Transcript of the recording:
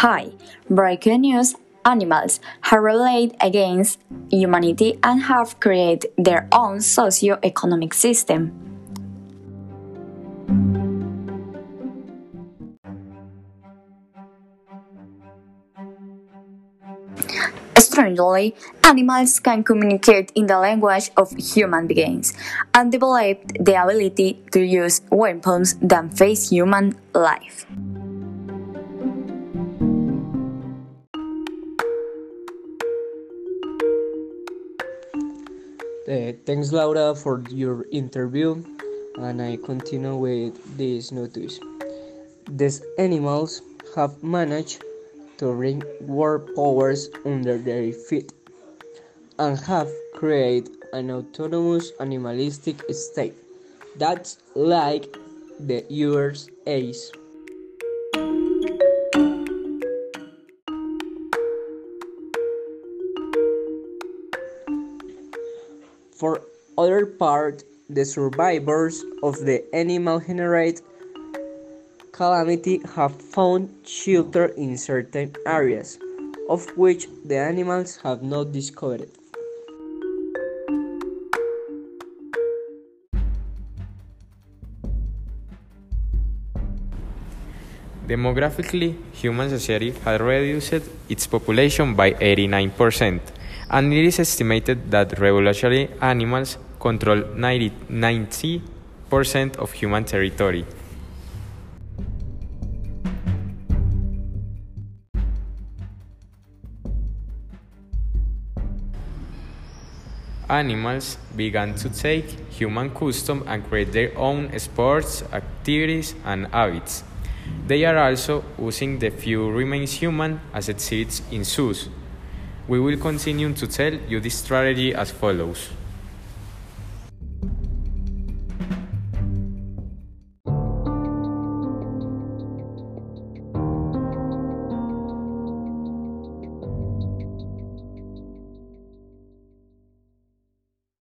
Hi, breaking news animals have rebelled against humanity and have created their own socio-economic system. Strangely, animals can communicate in the language of human beings and developed the ability to use weapons that face human life. Uh, thanks, Laura, for your interview. And I continue with this notice. These animals have managed to bring world powers under their feet and have created an autonomous animalistic state that's like the USA's. For other part, the survivors of the animal generated calamity have found shelter in certain areas, of which the animals have not discovered. Demographically, human society has reduced its population by 89%, and it is estimated that revolutionary animals control 90, percent of human territory. Animals began to take human custom and create their own sports, activities, and habits. They are also using the few remains human as exhibits in zoos. We will continue to tell you this strategy as follows.